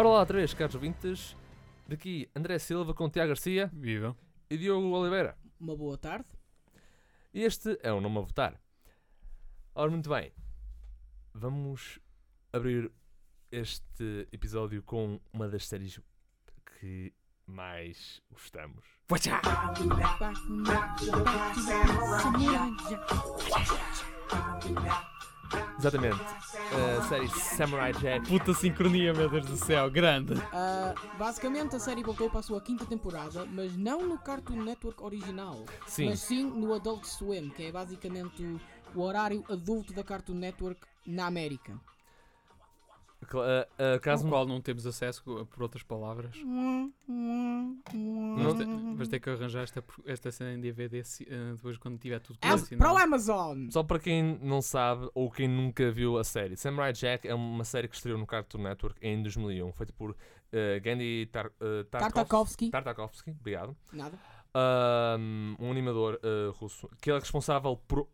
Ora lá outra vez, caros ouvintes. Daqui André Silva com Tiago Garcia Viva. e Diogo Oliveira. Uma boa tarde. E este é o Nome a Votar. Ora, muito bem. Vamos abrir este episódio com uma das séries que mais gostamos. Exatamente. A série Samurai Jack. Puta sincronia, meu Deus do céu, grande. Ah, basicamente, a série voltou para a sua quinta temporada, mas não no Cartoon Network original, Sim, mas sim no Adult Swim, que é basicamente o horário adulto da Cartoon Network na América. A- a- Caso caso ao qual não temos acesso, por outras palavras. Vamos ter, vamos ter que arranjar esta, esta cena em DVD se- eh, depois quando tiver tudo É para o. Amazon! Só para quem não sabe ou quem nunca viu a série, Samurai Jack é uma série que estreou no Cartoon Network em 2001, feita por eh, Gandhi Tar eh, Tartakovsky. Tartakovsky, obrigado. Nada. Um, um animador eh, russo que é responsável por,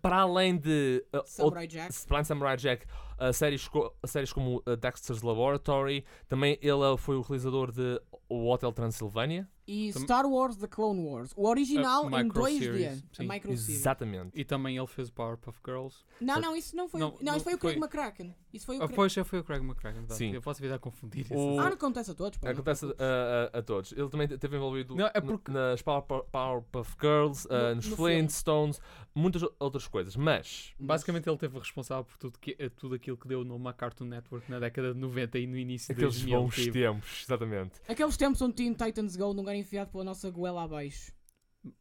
para além de eh, Samurai Jack. para além de Samurai Jack, uh, séries, co- séries como uh, Dexter's Laboratory, também ele uh, foi o realizador de O Hotel Transilvânia. E Tam- Star Wars The Clone Wars. O original A em micro 2D. series, A sim. micro series. Exatamente. E também ele fez o Powerpuff Girls. Não, não, isso não foi. Não, Não, isso não foi o Craig foi. McCracken. Isso foi o Ah, Craig. pois já foi o Craig McCracken. Sim. Eu posso vir a confundir O- isso. Ah, não acontece a todos. pá, Acontece te uh, preocupes. a, a todos. Ele também esteve envolvido Não, é porque- nas Power- Powerpuff Girls, uh, No- nos no Flintstones, muitas o- outras coisas. Mas, Basicamente ele teve responsável por tudo, que, eh, tudo aquilo que deu nome à Cartoon Network na década de 90 e no início de aqueles 2000. bons tipo. tempos, exatamente. Aqueles tempos onde Teen Titans Go não era enfiado pela nossa goela abaixo.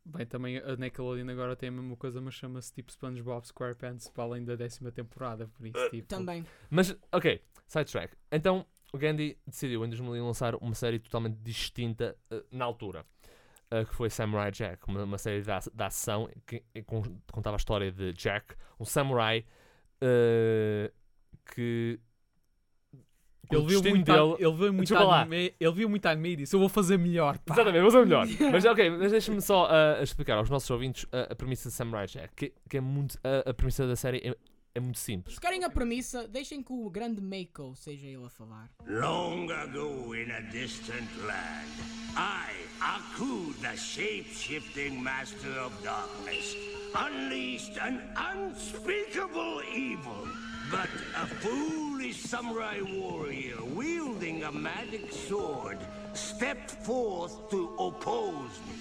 Bem, também a Nickelodeon agora tem a mesma coisa, mas chama-se tipo SpongeBob SquarePants para além da décima temporada, por isso tipo... Também. Mas, ok, sidetrack. Então, o Gandhi decidiu em 2001 lançar uma série totalmente distinta uh, na altura, uh, que foi Samurai Jack, uma, uma série de, ac- de ação que, que con- contava a história de Jack, um samurai uh, que. Ele viu, muito dele. ele, viu muito anime, ele viu muito anime e disse: Eu vou fazer melhor. Pá. Exatamente, vamos ao melhor. mas ok, mas deixa-me só uh, explicar aos nossos ouvintes uh, a premissa de Samurai Jack, que, que é muito. uh, a premissa da série é, é muito simples. Se querem a premissa, deixem que o grande Mako seja ele a falar. Long ago in a distant land, I, Aku, the shape-shifting master of darkness, unleashed an unspeakable evil. But a foolish samurai warrior wielding a magic sword stepped forth to oppose me.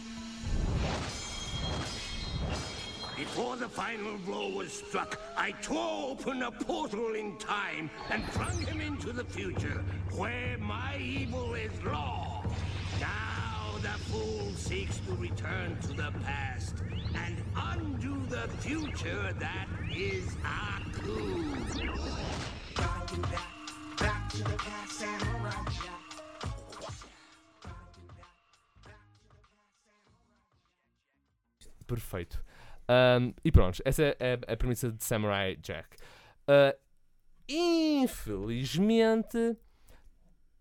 Before the final blow was struck, I tore open a portal in time and flung him into the future, where my evil is law. Now the fool seeks to return to the past and undo the future that is Aku. Perfeito. Um, e pronto, essa é a, a premissa de Samurai Jack. Uh, infelizmente.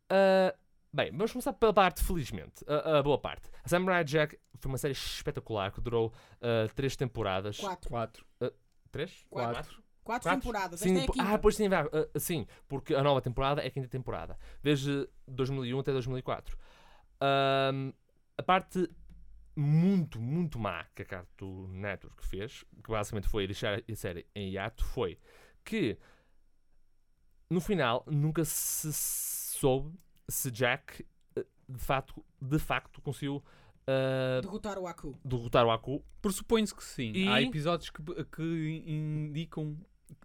uh, bem, vamos começar pela parte, felizmente. A, a boa parte. A Samurai Jack foi uma série espetacular que durou uh, três temporadas. Quatro. Quatro. Três? Quatro. Quatro, Quatro? temporadas, Sim, esta é a po- quinta. ah, pois sim, vai, ah, sim, porque a nova temporada é a quinta temporada, desde 2001 até 2004. Ahm, a parte muito, muito má que a Cartoon Network fez, que basicamente foi deixar a série em hiato, foi que no final nunca se soube se Jack eh, de facto, de facto conseguiu ah, Derrotar o Aku. derrotar o Aku. Pressupõe-se que sim. E- Há episódios que, que indicam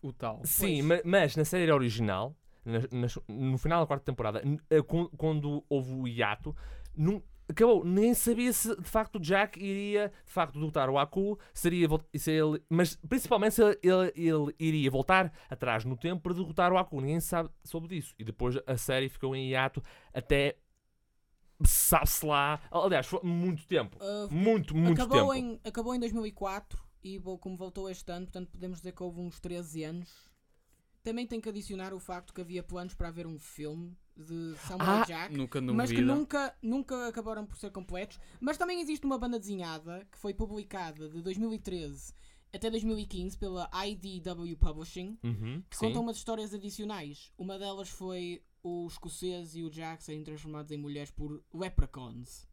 o tal. Sim, ma- mas na série original, nas- nas- no final da quarta temporada, eh, quando houve o hiato, não, acabou, nem sabia se de facto o Jack iria de facto derrotar o Aku, seria, se ele, mas principalmente se ele, ele- ele iria voltar atrás no tempo para derrotar o Aku. Ninguém sabe sobre disso. E depois a série ficou em hiato até sabe-se lá. Aliás, foi muito tempo. Uh, Muito, muito acabou, tempo. em, acabou em 2004 e como voltou este ano, portanto podemos dizer que houve uns 13 anos. Também tem que adicionar o facto que havia planos para haver um filme de Samurai Ah, Jack. Nunca Mas que duvida. nunca, nunca acabaram por ser completos. Mas também existe uma banda desenhada que foi publicada de 2013 até 2015 pela IDW Publishing Uhum, que sim. conta umas histórias adicionais. Uma delas foi o escocês e o Jack serem transformados em mulheres por leprechauns.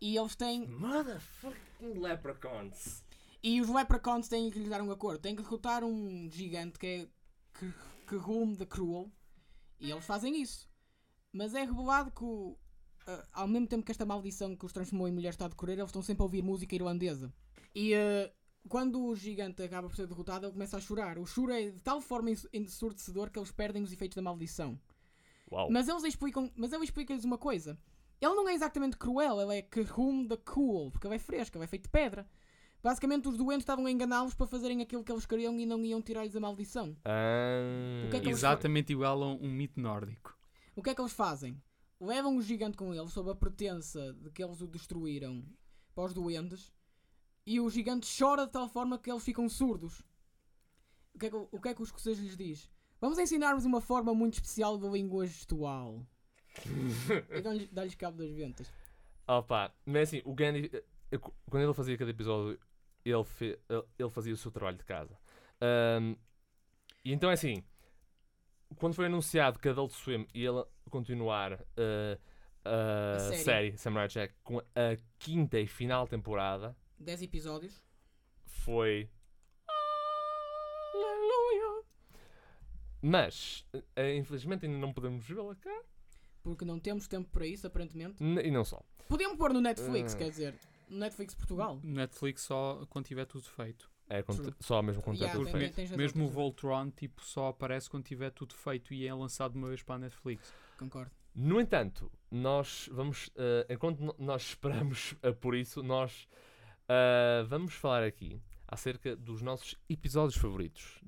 E eles têm. Motherfucking leprechauns. E os leprechauns têm que lhes dar um acordo. Têm que derrotar um gigante que é. que, que Rume the Cruel. E eles fazem isso. Mas é revelado que ah, ao mesmo tempo que esta maldição que os transformou em mulheres está a decorrer, eles estão sempre a ouvir música irlandesa. E ah, quando o gigante acaba por ser derrotado, ele começa a chorar. O choro é de tal forma ensu- ensurdecedor que eles perdem os efeitos da maldição. Uau. Mas eles explicam, mas ele explica-lhes uma coisa. Ele não é exatamente cruel, ele é Kahum the Cool, porque ele é fresco, ele é feito de pedra. Basicamente os doentes estavam a enganá-los para fazerem aquilo que eles queriam e não iam tirar-lhes a maldição. Ah, O que é que eles Exatamente igual a um mito nórdico. O que é que eles fazem? Levam o gigante com eles sob a pretensa de que eles o destruíram para os doentes e o gigante chora de tal forma que eles ficam surdos. O que é que, o, o que, é que o escocês lhes diz? Vamos ensinar-vos uma forma muito especial de língua gestual. e dá-lhes cabo das ventas. Opa, mas assim, o Gandhi, eh, quando ele fazia cada episódio, ele, fe- ele, fazia o seu trabalho de casa. Ahm, e então é assim, quando foi anunciado que a Adult Swim ia continuar eh, a, A série. série Samurai Jack com a quinta e final temporada, 10 episódios. foi. Aleluia! Mas, eh, infelizmente, ainda não podemos vê-la cá. Porque não temos tempo para isso, aparentemente. N- E não só. Podíamos pôr no Netflix, Ah. quer dizer, Netflix Portugal. Netflix só quando tiver tudo feito. É quando- só mesmo quando Yeah, é tudo feito. Mesmo o. Voltron tipo, só aparece quando tiver tudo feito e é lançado de uma vez para a Netflix. Concordo. No entanto, nós vamos, eh, enquanto nós esperamos eh, por isso, nós eh, vamos falar aqui acerca dos nossos episódios favoritos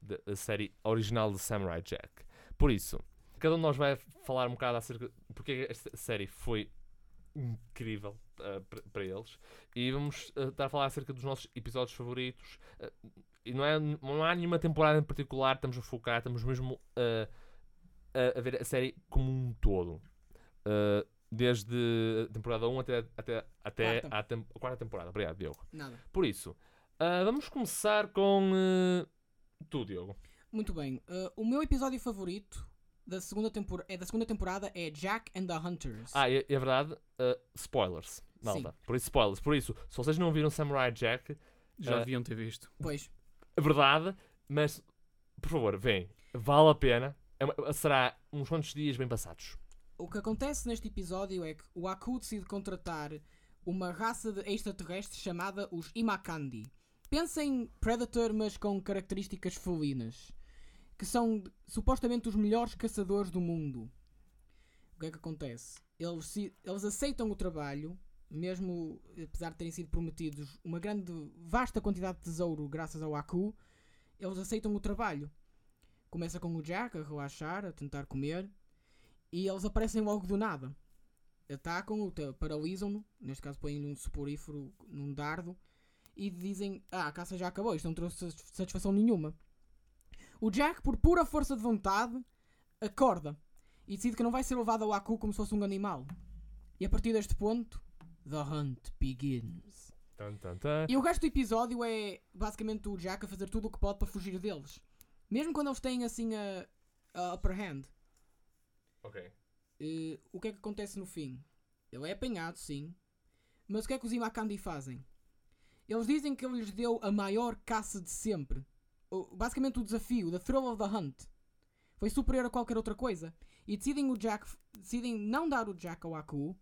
da série original de Samurai Jack. Por isso, cada um de nós vai falar um bocado acerca de porque é esta série foi incrível eh, para- eles e vamos eh, estar a falar acerca dos nossos episódios favoritos eh, e não, é, não há nenhuma temporada em particular estamos a focar, estamos mesmo a, a ver a série como um todo Uh, desde a temporada 1 até, até, até Quarta. à tem- a quarta temporada. Obrigado, Diogo. Nada. Por isso, uh, vamos começar com uh, tu, Diogo. Muito bem. Uh, o meu episódio favorito da segunda, tempor é da segunda temporada é Jack and the Hunters. Ah, e é verdade, uh, spoilers, malta. Por isso, spoilers. Por isso, se vocês não viram Samurai Jack, Já Ah. deviam ter visto. Pois. é verdade, mas por favor, vem, vale a pena. É uma- será uns quantos dias bem passados. O que acontece neste episódio é que o Aku decide contratar uma raça de extraterrestres chamada os Imakandi. Pensa em Predator, mas com características felinas. Que são supostamente os melhores caçadores do mundo. O que é que acontece? Eles, se- eles aceitam o trabalho, mesmo apesar de terem sido prometidos uma grande, vasta quantidade de tesouro graças ao Aku, eles aceitam o trabalho. Começa com o Jack a relaxar, a tentar comer, e eles aparecem logo do nada. Atacam-o, paralisam-no, neste caso põem-lhe um soporífero num dardo e dizem: Ah, a caça já acabou, isto não trouxe satis- satisfação nenhuma. O Jack, por pura força de vontade, acorda e decide que não vai ser levado ao Aku como se fosse um animal. E a partir deste ponto, The Hunt begins. Tan, tan, tan. E o resto do episódio é basicamente o Jack a fazer tudo o que pode para fugir deles. Mesmo quando eles têm assim a, a upper hand. Ok. Eh, o que é que acontece no fim? Ele é apanhado, sim. Mas o que é que os Imakandi fazem? Eles dizem que ele lhes deu a maior caça de sempre. Basicamente o desafio, the thrill of the hunt. Foi superior a qualquer outra coisa. E decidem o Jack. Decidem não dar o Jack ao Aku.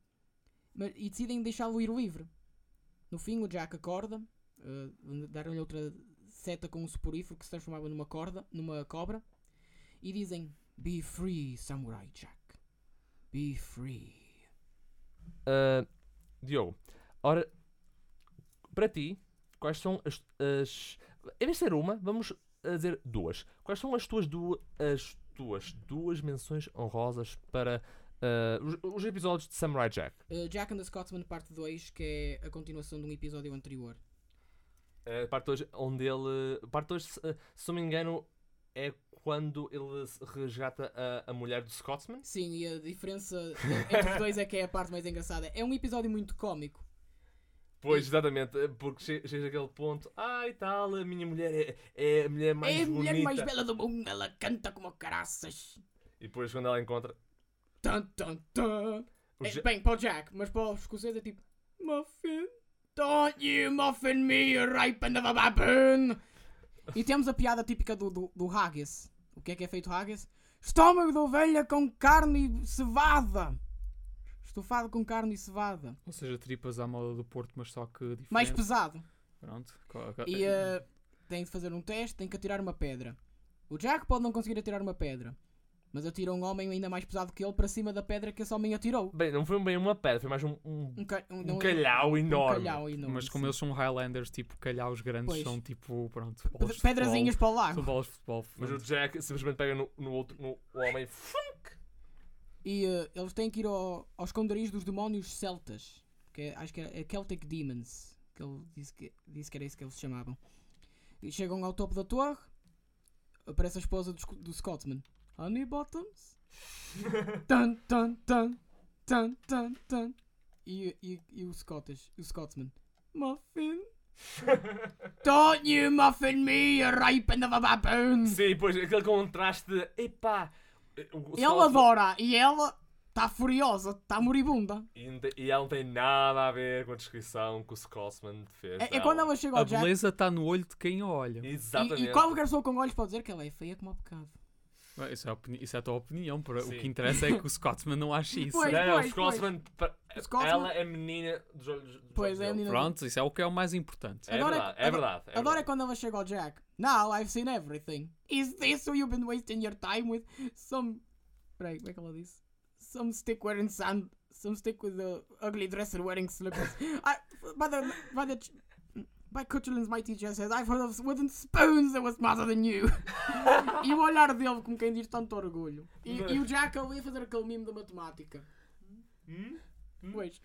Mas, e decidem deixá-lo ir livre. No fim o Jack acorda. eh, Deram-lhe outra seta com um soporífero que se transformava numa corda, numa cobra. E dizem: Be free, Samurai Jack. Be free. Ah, Diogo, ora, para ti, quais são as, as. Em vez de ser uma, vamos a dizer duas. Quais são as tuas, du as tuas duas menções honrosas para ah, os, os episódios de Samurai Jack? Uh, Jack and the Scotsman parte 2, que é a continuação de um episódio anterior. A parte 2, onde ele. Parte 2, se, se não me engano, é quando ele resgata a, a mulher do Scotsman. Sim, e a diferença entre os dois é que é a parte mais engraçada. É um episódio muito cómico. Pois, exatamente, porque che- chega àquele ponto, e tal, a minha mulher é, é a mulher mais é a bonita. mulher mais bela do mundo, ela canta como caraças. E depois, quando ela encontra. Tan, tan, tan. o É, Ja- bem, para o Jack, mas para os escoceses é tipo Muffin, don't you muffin me, you ripen of a baboon. E temos a piada típica do, do, do haggis. O que é que é feito haggis? Estômago de ovelha com carne cevada. Estufado com carne e cevada. Ou seja, tripas à moda do Porto, mas só que diferente. Mais pesado. Pronto. E eh, tem de fazer um teste, tem que atirar uma pedra. O Jack pode não conseguir atirar uma pedra. Mas atira um homem ainda mais pesado que ele para cima da pedra que esse homem atirou. Bem, não foi bem uma pedra, foi mais um, um, Um, ca- um calhau um enorme. calhau enorme, Mas como sim. eles são Highlanders, tipo, calhaus grandes, Pois. são tipo, pronto, Pedrazinhas para o futebol. lago. São bolas de futebol. Mas o pronto. Jack simplesmente pega no, no outro, no homem. E eh, eles têm que ir ao, ao esconderijo dos demónios celtas. Que é- acho que é, é Celtic Demons. Que ele disse que, disse que era isso que eles se chamavam. E chegam ao topo da torre. Aparece a esposa do, do Scotsman. Honey Bottoms. tan, tan, tan. Tan, tan, tan. E, e, e o Scottish, o Scotsman. Muffin. Don't you muffin me, you ripen of a baboon. Sim, pois aquele contraste de. Epá! Ele adora e ela está furiosa, está moribunda. E, e ela não tem nada a ver com a descrição que o Scotsman fez. É, é quando ela chega A Jack beleza está no olho de quem a olha. Exatamente. e, e qualquer pessoa com olhos pode dizer que ela é feia como o pecado. Isso é, isso é a tua opinião. para-. O que interessa é que o Scotsman não acha isso. Pois, Não, o pois, Scotsman. O Scotsman- Ela é menina dos olhos. dos Pois, olhos é menina- Pronto, isso é o que é o mais importante. É Adoro é- verdade, é verdade. é Adoro é quando ela chega ao Jack. Now I've seen everything. Is this who you've been wasting your time with? Some. Peraí, como é que ela disse? Some stick wearing sand. Some stick with the ugly dresser wearing slippers. I, by the. By the. Ch- By Cutulins, my teacher says, I've heard of wooden spoons that were smarter than you. e o olhar dele, como quem diz, tanto orgulho. E, e o Jack ali a fazer aquele mimo da matemática. Hum? Pois.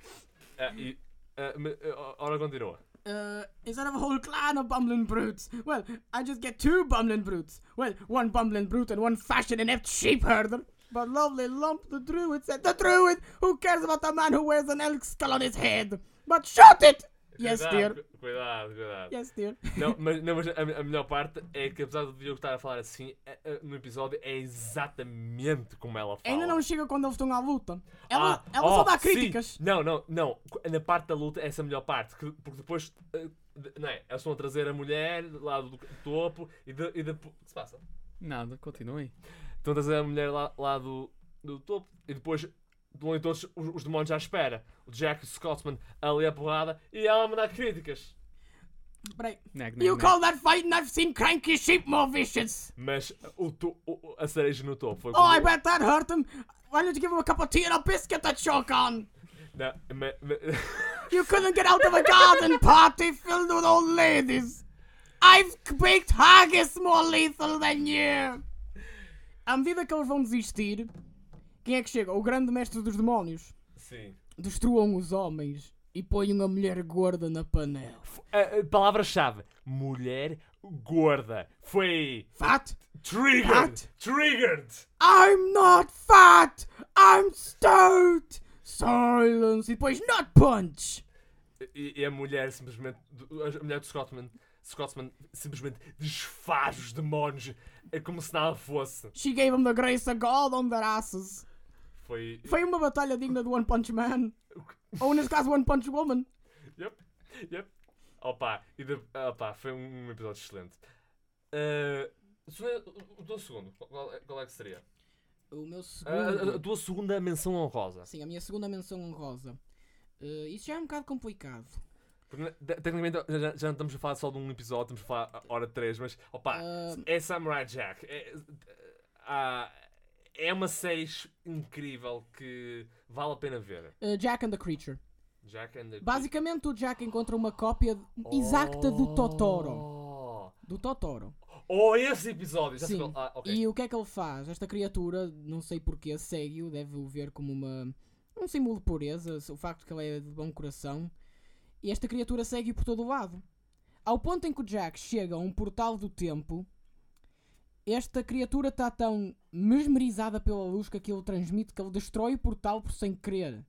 Ah, e, ah, me- ah, ora continua. Uh, instead of a whole clan of bumbling brutes, well, I just get two bumbling brutes. Well, one bumbling brute and one fashion inept sheep herder. But lovely lump the druid said, The druid! Who cares about the man who wears an elk skull on his head? But shut it! Yes, cuidado, dear. cu- Cuidado, cuidado. Yes, dear. Não, mas, não, mas a, a melhor parte é que, apesar do Diogo estar a falar assim, é- é- no episódio é exatamente como ela fala. Ainda não chega quando eles estão à luta. Ela, Ah, ela oh, só dá sim. críticas. Não, não, não. Na parte da luta, essa é a melhor parte. que- Porque depois, eh, não é? Eles estão a trazer a mulher lá do topo e, de, e depois. O que se passa? Nada, continuem. Estão a trazer a mulher lá, lá do, do topo e depois estão todos os, os demónios à espera. O Jack o Scotsman ali a porrada e ela a mandar críticas. Peraí. Neg, neg, You neg. call that fighting? I've seen cranky sheep more vicious. Mas o, to- o- a cereja no topo foi Oh, I bet that hurt him. Why don't you give him a cup of tea and a biscuit to choke on? Não, ma- ma- You couldn't get out of a garden party filled with old ladies. I've baked haggis more lethal than you. À medida que eles vão desistir, quem é que chega? O grande mestre dos demónios. Sim. Destruam os homens e põem a mulher gorda na panela. A Palavra-chave: mulher gorda. Foi. Fat? Triggered! What? Triggered! I'm not fat! I'm stout! Silence! E depois nut punch! E, e a mulher simplesmente. A mulher do Scotsman, Scotsman simplesmente desfaz os demónios. É como se nada fosse. She gave him the grace of God on their asses. Foi. Foi uma batalha digna do One Punch Man. Ou nesse caso, One Punch Woman. Yep, yep. Opa, e de, opa, foi um episódio excelente. Uh, o teu segundo, qual é, qual é que seria? O meu A, a- segundo. a tua segunda menção honrosa. Sim, a minha segunda menção honrosa. Uh, isso já é um bocado complicado. Porque, te- tecnicamente já, já- não estamos a falar só de um episódio, estamos a falar a hora 3, mas opa, Ah, é Samurai Jack. É, ah, é uma série incrível que vale a pena ver. uh, Jack and the Creature. Jack and the Basicamente, o Jack encontra uma cópia exacta do Totoro. Oh, Do Totoro. oh esse episódio! Já Sim. ah, ok. E o que é que ele faz? Esta criatura, não sei porquê, segue-o, deve-o ver como uma, um símbolo de pureza, o facto que ele é de bom coração. E esta criatura segue-o por todo o lado. Ao ponto em que o Jack chega a um portal do tempo, esta criatura está tão mesmerizada pela luz que aquilo transmite que ele destrói o portal por sem querer.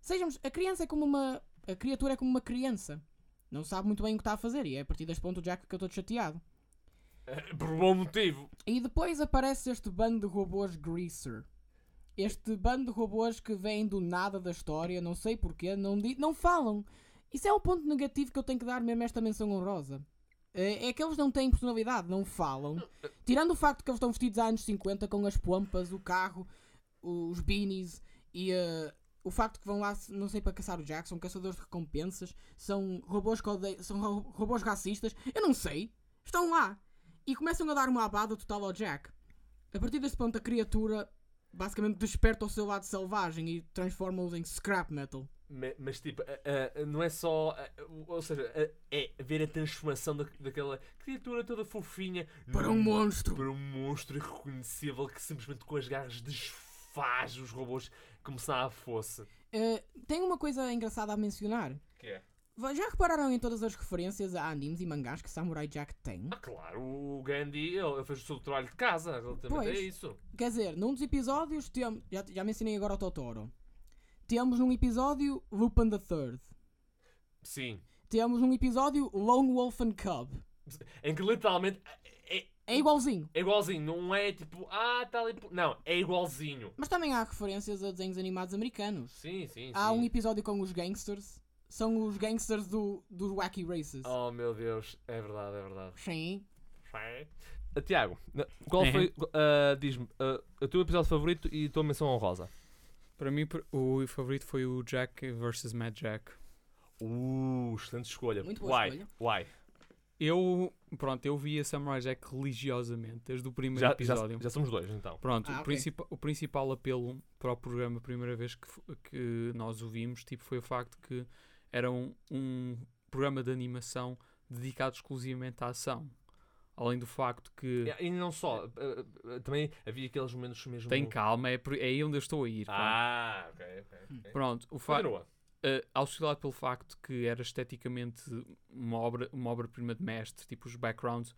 Sejamos, a criança é como uma. A criatura é como uma criança. Não sabe muito bem o que está a fazer e é a partir deste ponto Jack fica todo chateado. Por um bom motivo. E depois aparece este bando de robôs Greaser. Este bando de robôs que vêm do nada da história, não sei porquê, não, não falam. Isso é o ponto negativo que eu tenho que dar mesmo esta menção honrosa. É, é que eles não têm personalidade, não falam. Tirando o facto que eles estão vestidos há anos 50 com as pompas, o carro, os beanies e eh, o facto que vão lá, não sei, para caçar o Jack, são caçadores de recompensas, são robôs, são ro- robôs racistas, eu não sei. Estão lá e começam a dar uma abada total ao Jack. A partir deste ponto, a criatura basicamente desperta o seu lado selvagem e transforma-os em scrap metal. Ma- Mas tipo, ah, ah, não é só. ah, ou seja, é ver a transformação da, daquela criatura toda fofinha Para um monstro. para um monstro irreconhecível que simplesmente com as garras desfaz os robôs como se nada fosse. Eh, tem uma coisa engraçada a mencionar. Que é? Já repararam em todas as referências a animes e mangás que Samurai Jack tem? Ah, claro, o Gandhi ele fez o seu trabalho de casa, relativamente Pois. é isso. Quer dizer, num dos episódios. Já, já mencionei agora o Totoro. Temos num episódio Lupin the Third. Sim. Temos num episódio Lone Wolf and Cub. Em que literalmente é, É igualzinho. é igualzinho, não é tipo, ah, está ali. por-" Não, é igualzinho. Mas também há referências a desenhos animados americanos. Sim, sim, Há sim. um episódio com os gangsters. São os gangsters do, dos Wacky Races. Oh meu Deus, é verdade, é verdade. Sim. Uh, Tiago, qual É. foi, uh, diz-me, uh, o teu episódio favorito e a tua menção honrosa? Para mim, o favorito foi o Jack vs. Mad Jack. Uh, excelente escolha. Muito boa Why? escolha. Why? Eu, pronto, eu via Samurai Jack religiosamente, desde o primeiro Já, já, episódio. já somos dois, então. Pronto, Ah, o, ok. principal, o principal apelo para o programa, a primeira vez que, que nós o vimos, tipo, foi o facto que era um, um programa de animação dedicado exclusivamente à ação. Além do facto que E, e não só, uh, uh, também havia aqueles momentos mesmo... tem calma, é, por- é aí onde eu estou a ir. Ah, ok, ok. ok. Pronto, o facto uh, auxiliado pelo facto que era esteticamente uma obra uma obra-prima de mestre, tipo os backgrounds,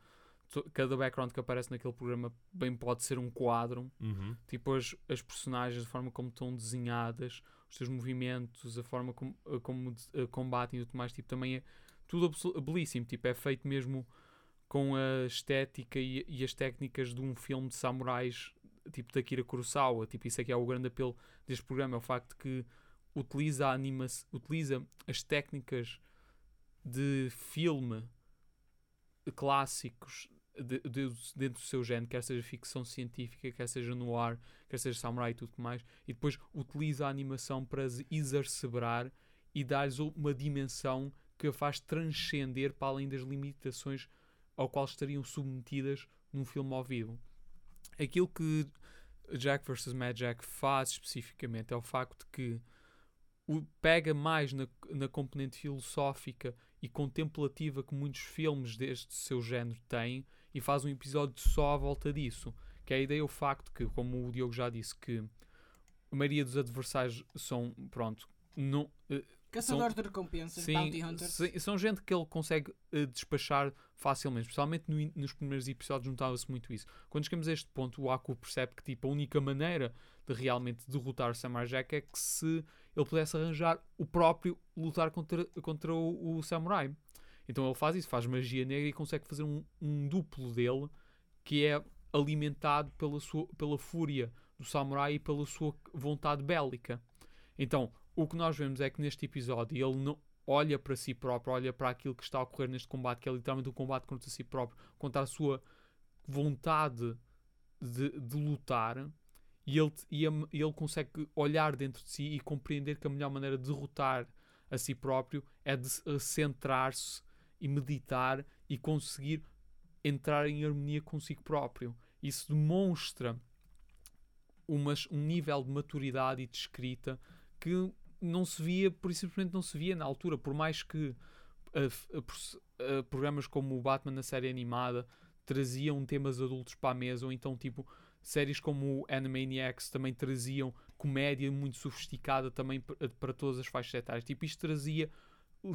to- cada background que aparece naquele programa bem pode ser um quadro, Uhum. tipo as, as personagens, a forma como estão desenhadas, os seus movimentos, a forma como, como de- uh, combatem e tudo mais, tipo, também é tudo belíssimo, tipo, é feito mesmo com a estética e, e as técnicas de um filme de samurais, tipo da Akira Kurosawa, tipo, isso é que é o grande apelo deste programa, é o facto que utiliza anima utiliza as técnicas de filme clássicos de- de- dentro do seu género, quer seja ficção científica, quer seja no ar, quer seja samurai e tudo mais, e depois utiliza a animação para exacerbar e dar-lhes uma dimensão que a faz transcender para além das limitações ao qual estariam submetidas num filme ao vivo. Aquilo que Jack vs. Mad Jack faz especificamente é o facto que o pega mais na, na componente filosófica e contemplativa que muitos filmes deste seu género têm e faz um episódio só à volta disso. Que é a ideia, o facto que, como o Diogo já disse, que a maioria dos adversários são, pronto, não, eh, Caçadores de recompensas, Bounty Sim, Hunters. sim, são gente que ele consegue eh, despachar facilmente, especialmente no nos primeiros episódios notava-se muito isso. Quando chegamos a este ponto, o Aku percebe que tipo, a única maneira de realmente derrotar Samurai Jack é que se ele pudesse arranjar o próprio lutar contra, contra o, o Samurai. Então ele faz isso, faz magia negra e consegue fazer um, um duplo dele que é alimentado pela, sua, pela fúria do Samurai e pela sua vontade bélica. Então, o que nós vemos é que neste episódio ele não olha para si próprio, olha para aquilo que está a ocorrer neste combate, que é literalmente um combate contra si próprio, contra a sua vontade de, de lutar, e ele, e ele consegue olhar dentro de si e compreender que a melhor maneira de derrotar a si próprio é de eh, centrar-se e meditar e conseguir entrar em harmonia consigo próprio. Isso demonstra umas, um nível de maturidade e de escrita que não se via, por isso simplesmente não se via na altura, por mais que uh, uh, programas como o Batman na série animada traziam temas adultos para a mesa, ou então tipo séries como o Animaniacs também traziam comédia muito sofisticada também pa- para todas as faixas etárias. Tipo, isto trazia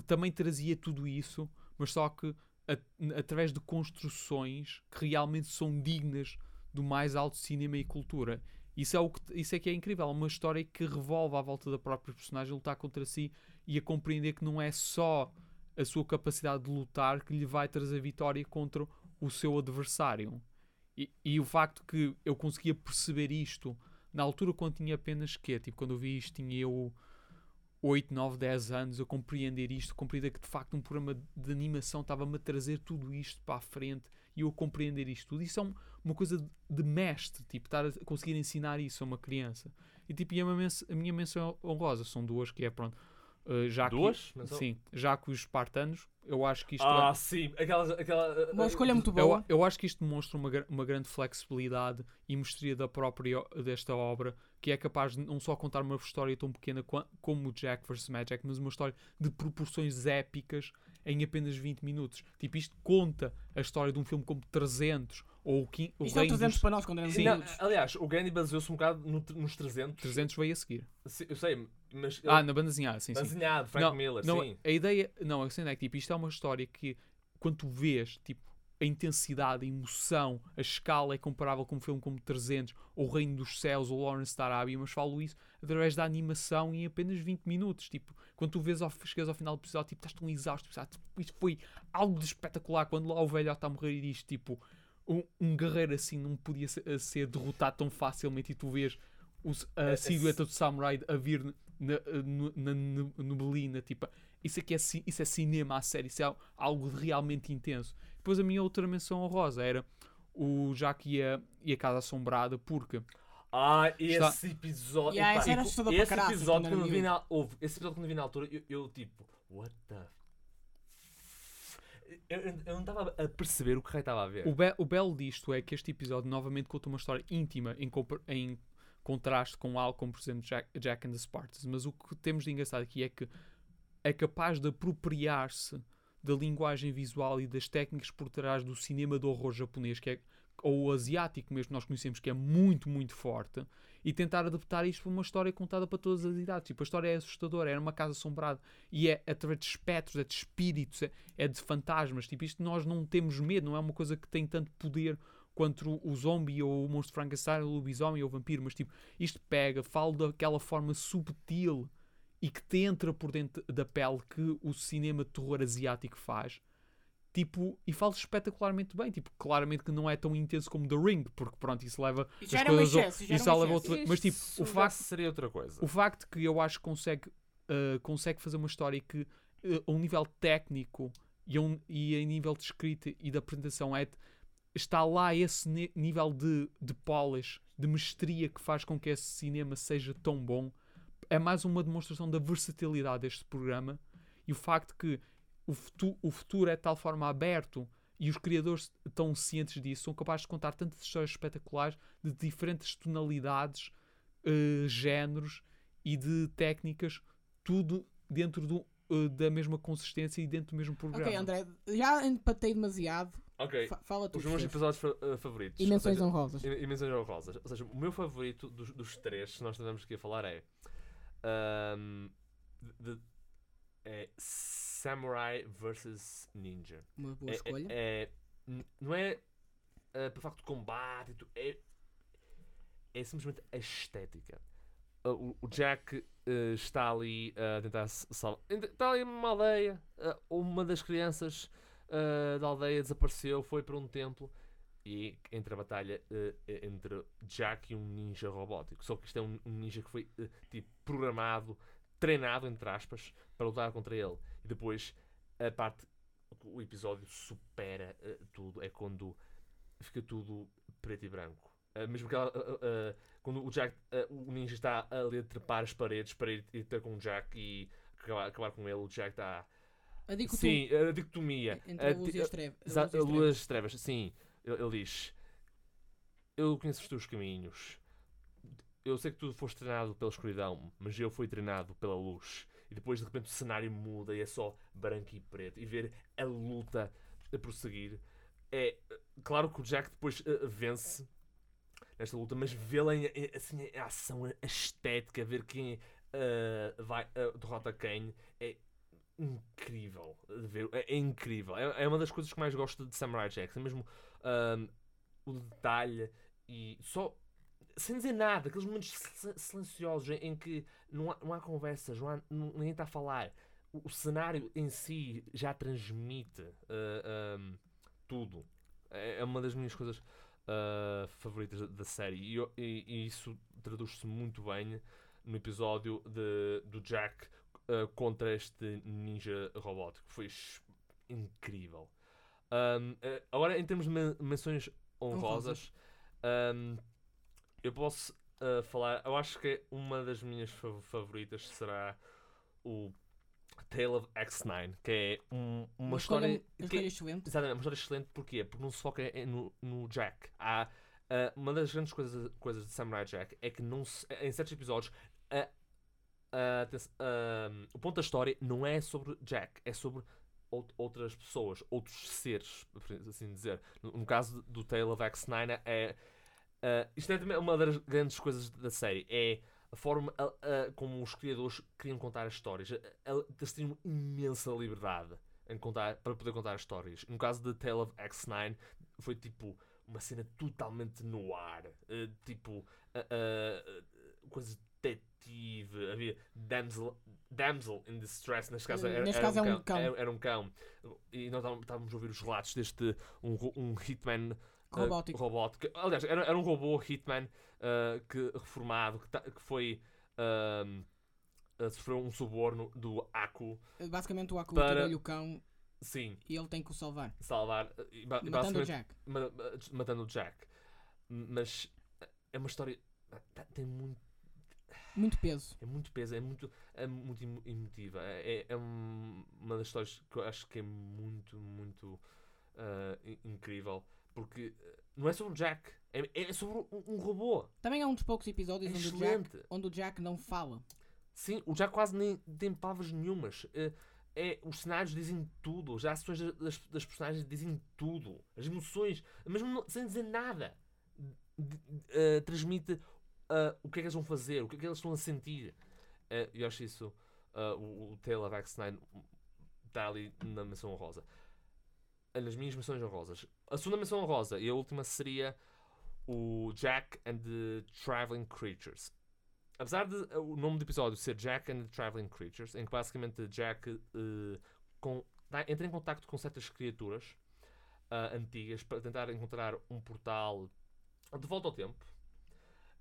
também trazia tudo isso, mas só que a- através de construções que realmente são dignas do mais alto cinema e cultura. Isso é, o que, isso é que é incrível. É uma história que revolve à volta da própria personagem, lutar contra si e a compreender que não é só a sua capacidade de lutar que lhe vai trazer vitória contra o seu adversário. E, e o facto que eu conseguia perceber isto na altura quando tinha apenas que tipo quando eu vi isto tinha eu 8, 9, 10 anos eu compreender isto, compreender que de facto um programa de animação estava-me a trazer tudo isto para a frente e eu compreender isto tudo. Isso é um- uma coisa de, mestre, tipo, estar a conseguir ensinar isso a uma criança. E tipo, e a, minha a minha menção honrosa são duas, que é pronto. uh, já que- Duas? Menção- sim, já que os espartanos, eu acho que isto Ah, é, sim. Aquela, aquela, Uma escolha muito eu, boa. eu acho que isto demonstra uma, gra- uma grande flexibilidade e mestria da própria desta obra, que é capaz de não só contar uma história tão pequena qua- como o Jack vs. Magic, mas uma história de proporções épicas em apenas 20 minutos. Tipo, isto conta a história de um filme como 300 ou o, quin- o Isto é o Reino 300 dos para nós quando Sim. Não, aliás, o Gandhi baseou-se um bocado no, nos 300. 300 veio a seguir. Sim, Eu sei, mas. Ah, na banda desenhada, sim. Baseado, Frank não, Miller, não, sim. A ideia, não, a cena é que tipo, isto é uma história que quando tu vês, tipo, a intensidade, a emoção, a escala é comparável com um filme como 300 ou O Reino dos Céus ou Lawrence da Arábia, mas falo isso através da animação em apenas 20 minutos. Tipo, quando tu vês ao, chegas ao final do episódio, tipo, estás tão exausto, tipo, ah, tipo, isto foi algo de espetacular. Quando lá o velho está a morrer e diz, tipo, um, um guerreiro assim não podia ser, ser derrotado tão facilmente e tu vês os- a É- é silhueta do samurai a vir na, no- na ne- neblina, tipo, isso aqui é, isso é cinema a sério, isso é algo realmente intenso. Depois a minha outra menção honrosa era o Jack e a, e a Casa Assombrada, porque Ah, esse Está- episódio. Yeah, esse era assustador para esse caraças episódio quando vi na, houve, esse episódio quando eu vi na altura, eu, eu tipo, what the. Eu, eu- eu não estava a perceber o que raio estava a ver. o, be- o belo disto é que este episódio novamente conta uma história íntima em, em contraste com algo como, por exemplo, Jack, Jack and the Spartans. Mas o que temos de engraçado aqui é que é capaz de apropriar-se da linguagem visual e das técnicas por trás do cinema do horror japonês, que é, ou asiático mesmo, nós conhecemos, que é muito, muito forte, e tentar adaptar isto para uma história contada para todas as idades. Tipo, a história é assustadora, é numa casa assombrada, e é através de espectros, é de espíritos, é, é de fantasmas. Tipo, isto nós não temos medo, não é uma coisa que tem tanto poder quanto o, o zombie ou o monstro Frankenstein, ou o lobisomem ou o vampiro, mas tipo, isto pega, fala daquela forma subtil e que te entra por dentro da pele que o cinema de terror asiático faz. Tipo, e fala espetacularmente bem. Tipo, claramente que não é tão intenso como The Ring, porque pronto, isso leva Isso já as era um excesso, já isso era um leva outro- Mas tipo, Isso o facto seria outra coisa. o facto que eu acho que consegue, uh, consegue fazer uma história que, uh, a um nível técnico e a, um, e a nível de escrita e de apresentação, é, está lá esse nível de, de polish, de mestria que faz com que esse cinema seja tão bom. É mais uma demonstração da versatilidade deste programa e o facto que o, futu- o futuro é de tal forma aberto e os criadores estão cientes disso, são capazes de contar tantas histórias espetaculares de diferentes tonalidades, eh, géneros e de técnicas, tudo dentro do, eh, da mesma consistência e dentro do mesmo programa. Ok, André, já empatei demasiado. Ok. Fa- fala tu. Os meus episódios fa- uh, favoritos. E menções honrosas. E, e menções honrosas. Ou seja, o meu favorito dos, dos três, se nós estamos aqui a falar, é. De- é Samurai vs Ninja. Uma boa É- escolha. É, é- n- não é uh, pelo facto de combate, é, é simplesmente a estética. Uh, o, o Jack uh, está ali a tentar salvar. Está ali numa aldeia. uma das crianças da aldeia desapareceu, foi para um templo. E entre a batalha entre Jack e um ninja robótico. Só que isto é um, um ninja que foi tipo programado, treinado, entre aspas, para lutar contra ele. E depois a parte o episódio supera eh, tudo. É quando fica tudo preto e branco. Eh, mesmo que ela, eh, quando o Jack, o ninja está ali a trepar as paredes para ir, ir ter com o Jack e acabar, acabar com ele, o Jack está. A dicotomia Sim, a dicotomia. entre A a luz e as trevas. a Exa- luz e as a trevas, sim. Ele, ele diz: Eu conheço os teus caminhos. Eu sei que tu foste treinado pela escuridão, mas eu fui treinado pela luz. E depois de repente o cenário muda e é só branco e preto. E ver a luta a prosseguir. É claro que o Jack depois eh, vence nesta luta, mas vê-la assim, em ação, a estética, ver quem eh, vai, eh, derrota quem é incrível de ver. É, é incrível. É, é uma das coisas que mais gosto de Samurai Jack. É mesmo o detalhe e só sem dizer nada, aqueles momentos sil- silenciosos em, que não há, não há conversas, não há, ninguém está a falar. O, o cenário em si já transmite ahm, tudo. É, é uma das minhas coisas ah, favoritas da, da série e, eu- e- e isso traduz-se muito bem no episódio de, do Jack uh, contra este ninja robótico. Foi incrível. Um, uh, agora, em termos de men- menções honrosas, um, eu posso uh, falar. Eu acho que uma das minhas fa- favoritas será o Tale of X9, que é um- uma, história. Uma que- escolha excelente. Exatamente, uma história excelente porquê? Porque não se foca é no, no Jack. Há, ah, uma das grandes coisas, coisas de Samurai Jack é que não se- em certos episódios aten- ah, o ponto da história não é sobre Jack, é sobre out- outras pessoas, outros seres, por assim dizer. No, no caso do Tale of X9 é. Ah, isto é também uma das grandes coisas da série. É a forma como os criadores queriam contar as histórias. Eles tinham imensa liberdade em contar, para poder contar histórias. No caso de Tale of X9, foi tipo uma cena totalmente no ar. eh, tipo, coisas de detetive. Havia damsel, damsel in distress. Neste caso, era, neste era caso um é um cão. cão. Era, era um cão. E nós estávamos- a ouvir os relatos deste um, um hitman Robótico. robótico. Aliás, era, era um robô Hitman ah, que, reformado que, ta- que foi. ah, ah, sofreu um suborno do Aku. Basicamente o Aku Para- tirou-lhe o cão Sim, e ele tem que o salvar. salvar. ah, e ba- e Matando o Jack. ma- ma- matando o Jack. Mas é uma história. tá- Tem muito, Muito peso. é muito peso, é muito, é muito emo- emotiva. É, é- é um- uma das histórias que eu acho que é muito, muito in- incrível. Porque ah, não é sobre o Jack, é, é sobre um, um robô. Também é um dos poucos episódios É onde, o Jack, onde o Jack não fala. Sim, o Jack quase nem tem palavras nenhumas. É, é, os cenários dizem tudo, as ações da- das, das personagens dizem tudo. As emoções, mesmo sem dizer nada, eh, transmite ah, o que é que eles vão fazer, o que é que eles estão a sentir. Eh, eu acho isso, o, o Tale of X9 está ali na menção honrosa. Ah, Nas minhas menções honrosas. A segunda menção honrosa e a última seria o Jack and the Traveling Creatures. Apesar de uh, o nome do episódio ser Jack and the Traveling Creatures, em que basicamente Jack uh, com- entra em contacto com certas criaturas uh, antigas para tentar encontrar um portal de volta ao tempo.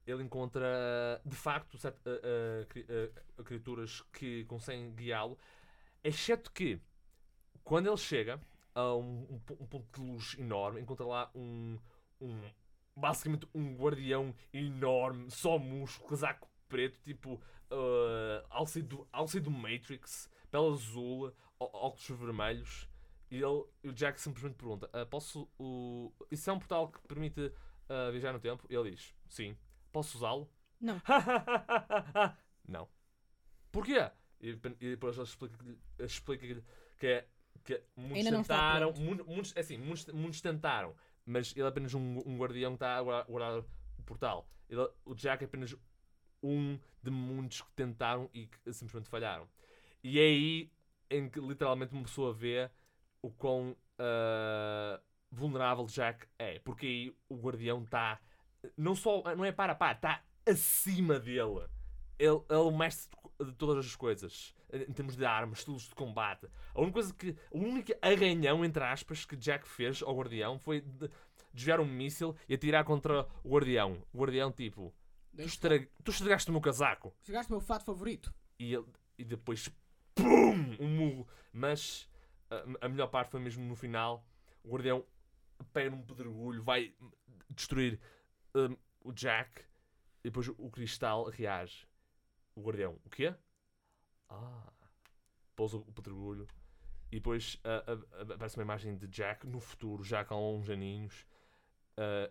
Ele encontra de facto cri- uh, criaturas que conseguem guiá-lo, exceto que quando ele chega a um, um um ponto de luz enorme, encontra lá um, um basicamente um guardião enorme, só músculo, casaco preto, tipo uh, Alcide do, Alcide do Matrix, pele azul, óculos vermelhos. E ele, o Jack simplesmente pergunta: "Ah, Posso. O, isso é um portal que permite ah, viajar no tempo? E ele diz: Sim. Posso usá-lo? Não. não. Porquê? E, e depois ele explica-lhe explica que é. Que muitos Ainda tentaram, muitos, é assim, muitos, muitos tentaram, mas ele é apenas um, um guardião que está a guardar, guardar o portal. Ele- o Jack é apenas um de muitos que tentaram e que simplesmente falharam. E é aí em que literalmente uma pessoa vê o quão ah, vulnerável Jack é. Porque aí o guardião está. Não só. Não é para pá, está acima dele. Ele, ele é o mestre de todas as coisas. Em termos de armas, estilos de combate. A única coisa que. O único arranhão, entre aspas, que Jack fez ao guardião foi de- desviar um míssil e atirar contra o guardião. O guardião, tipo. Tu, estra- tu estragaste o meu casaco. Chegaste o meu fato favorito. E, ele- e depois. PUM! Um murro. Mas a, a melhor parte foi mesmo no final. O guardião pega num pedregulho, vai destruir hum, o Jack. E depois o cristal reage. O guardião, o quê? Ah. Pousa o pedregulho. E depois ah, ah, aparece uma imagem de Jack no futuro, já com uns aninhos. ah,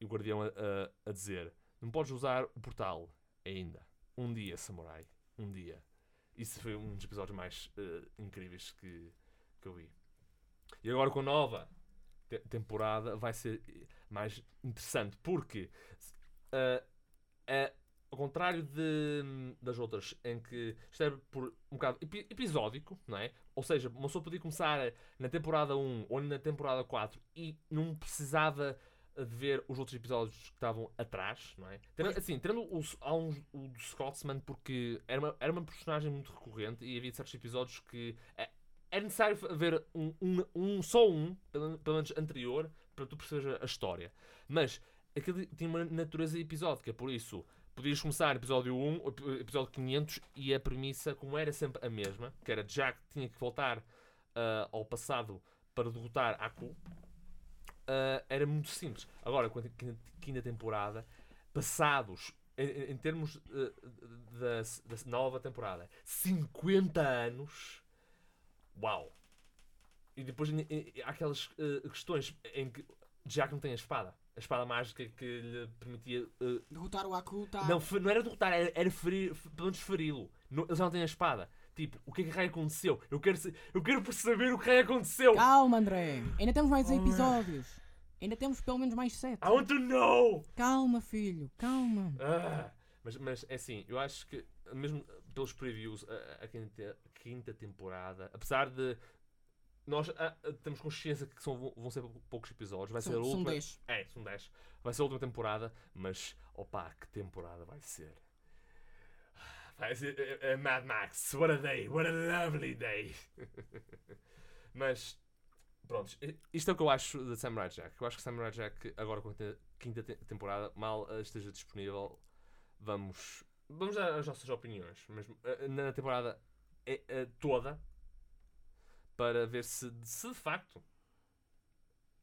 e o guardião a, a- a dizer: Não podes usar o portal ainda. Um dia, samurai. Um dia. Isso foi um dos episódios mais ah, incríveis que, que eu vi. E agora com a nova te- temporada vai ser mais interessante porque é, ao contrário de, das outras em que isto é por um bocado epi- episódico, não é? Ou seja, uma pessoa podia começar na temporada 1 ou na temporada 4 e não precisava de ver os outros episódios que estavam atrás, não é? Tendo, assim, tendo o, há um, o do Scotsman porque era uma, era uma personagem muito recorrente e havia certos episódios que é, é necessário ver um, um, um- só um, pelo, pelo menos anterior, para tu perceberes a, a história. Mas aquilo tinha uma natureza episódica, por isso podias começar episódio 1, ou ep- episódio 500 e a premissa, como era sempre a mesma, que era Jack tinha que voltar ah, ao passado para derrotar Aku, ah, era muito simples. Agora, com a quinta, temporada, passados, em, em- termos ah, da, da nova temporada, 50 anos, uau! E depois em- em- há aquelas ah, questões em que Jack não tem a espada. A espada mágica que lhe permitia ah, Derrotar o Aku tá. não, não era derrotar, era, era ferir, pelo menos feri-lo. Não- Ele já não tem a espada. Tipo, o que é que raio aconteceu? Eu quero, eu quero perceber o que raio aconteceu. Calma, André. Ainda temos mais Oh, episódios. Ainda temos pelo menos mais sete. I want to know! Calma, filho. Calma. Ah, mas, mas é assim, eu acho que, mesmo pelos previews, a, a quinta, quinta temporada, apesar de. Nós ah, temos consciência que são, vão ser poucos episódios, vai ser a São, são última. 10. É, são 10. Vai ser a última temporada, mas opá, que temporada vai ser? Vai ser eh, eh, Mad Max, what a day, what a lovely day. mas pronto, isto é o que eu acho de Samurai Jack. Eu acho que Samurai Jack, agora com a quinta te- temporada, mal eh, esteja disponível, vamos, vamos dar as nossas opiniões eh, na temporada toda para ver se, se de facto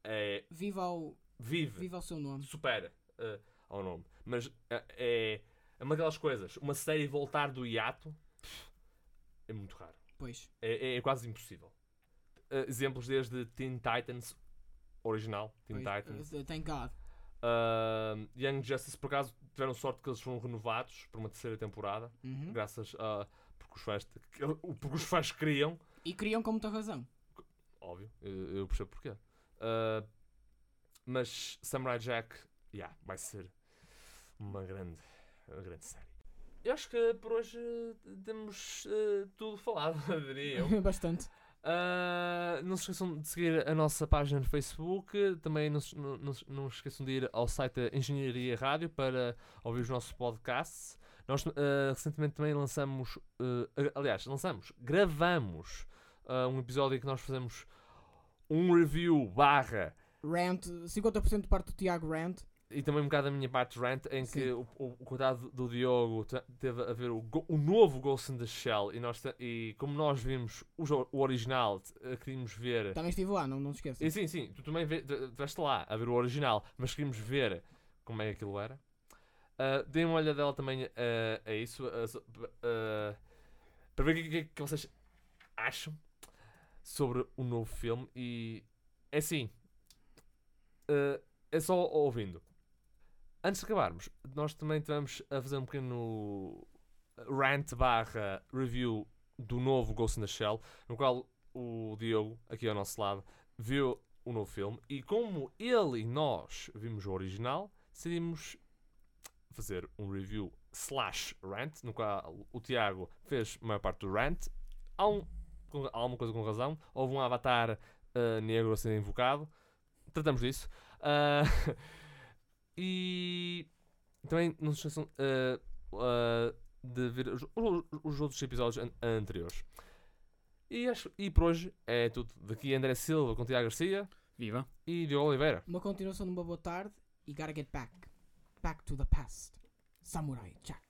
é, Viva ao, vive viva ao seu nome. supera eh, ao nome. Mas eh, é, é uma daquelas coisas. Uma série voltar do hiato é muito raro. Pois. É, é- é quase impossível. Eh, exemplos desde Teen Titans original, Teen pois. Titans. Uh, Thank God. Ah, Young Justice, por acaso, tiveram sorte que eles foram renovados por uma terceira temporada, Uhum. graças a. Porque os fãs, porque os fãs queriam, E criam com muita razão. óbvio, eu, eu percebo porquê. Ah, mas Samurai Jack, yeah, vai ser uma grande, uma grande série. Eu acho que por hoje temos eh, tudo falado, diria eu. Bastante. Ah, não se esqueçam de seguir a nossa página no Facebook. Também não, se- não, não, se- não se esqueçam de ir ao site da Engenharia Rádio para ouvir os nossos podcasts. Nós ah, recentemente também lançamos, ah, aliás, lançamos, gravamos ah, um episódio em que nós fazemos um review barra Rant. 50% de parte do Tiago Rant. e também um bocado da minha parte rant em que Sim. o, o, o coitado do Diogo te- teve a ver o, o novo Ghost in the Shell e, nós te- e como nós vimos o, o original, eh, queríamos ver Também estive lá, não, não se esqueça. E sim, sim, tu também estiveste lá a ver o original, mas queríamos ver como é que aquilo era. Uh, Deem uma olhadela também uh, a isso, uh, so- uh, para ver o que, que, que vocês acham sobre o novo filme. E é assim, uh, é só ouvindo. Antes de acabarmos, nós também estamos a fazer um pequeno rant barra review do novo Ghost in the Shell, no qual o Diogo, aqui ao nosso lado, viu o novo filme e como ele e nós vimos o original, decidimos fazer um review slash rant, no qual o Tiago fez a maior parte do rant. Há um com alguma coisa com razão. Houve um avatar ah, negro a ser invocado. Tratamos disso. Ah, e também não se esqueçam ah, de ver os, os- os outros episódios an- anteriores. E, acho- e por hoje é tudo. Daqui André Silva com Tiago Garcia Viva! e Diogo Oliveira. Uma continuação de uma boa tarde e gotta get back. Back to the past. Samurai Jack.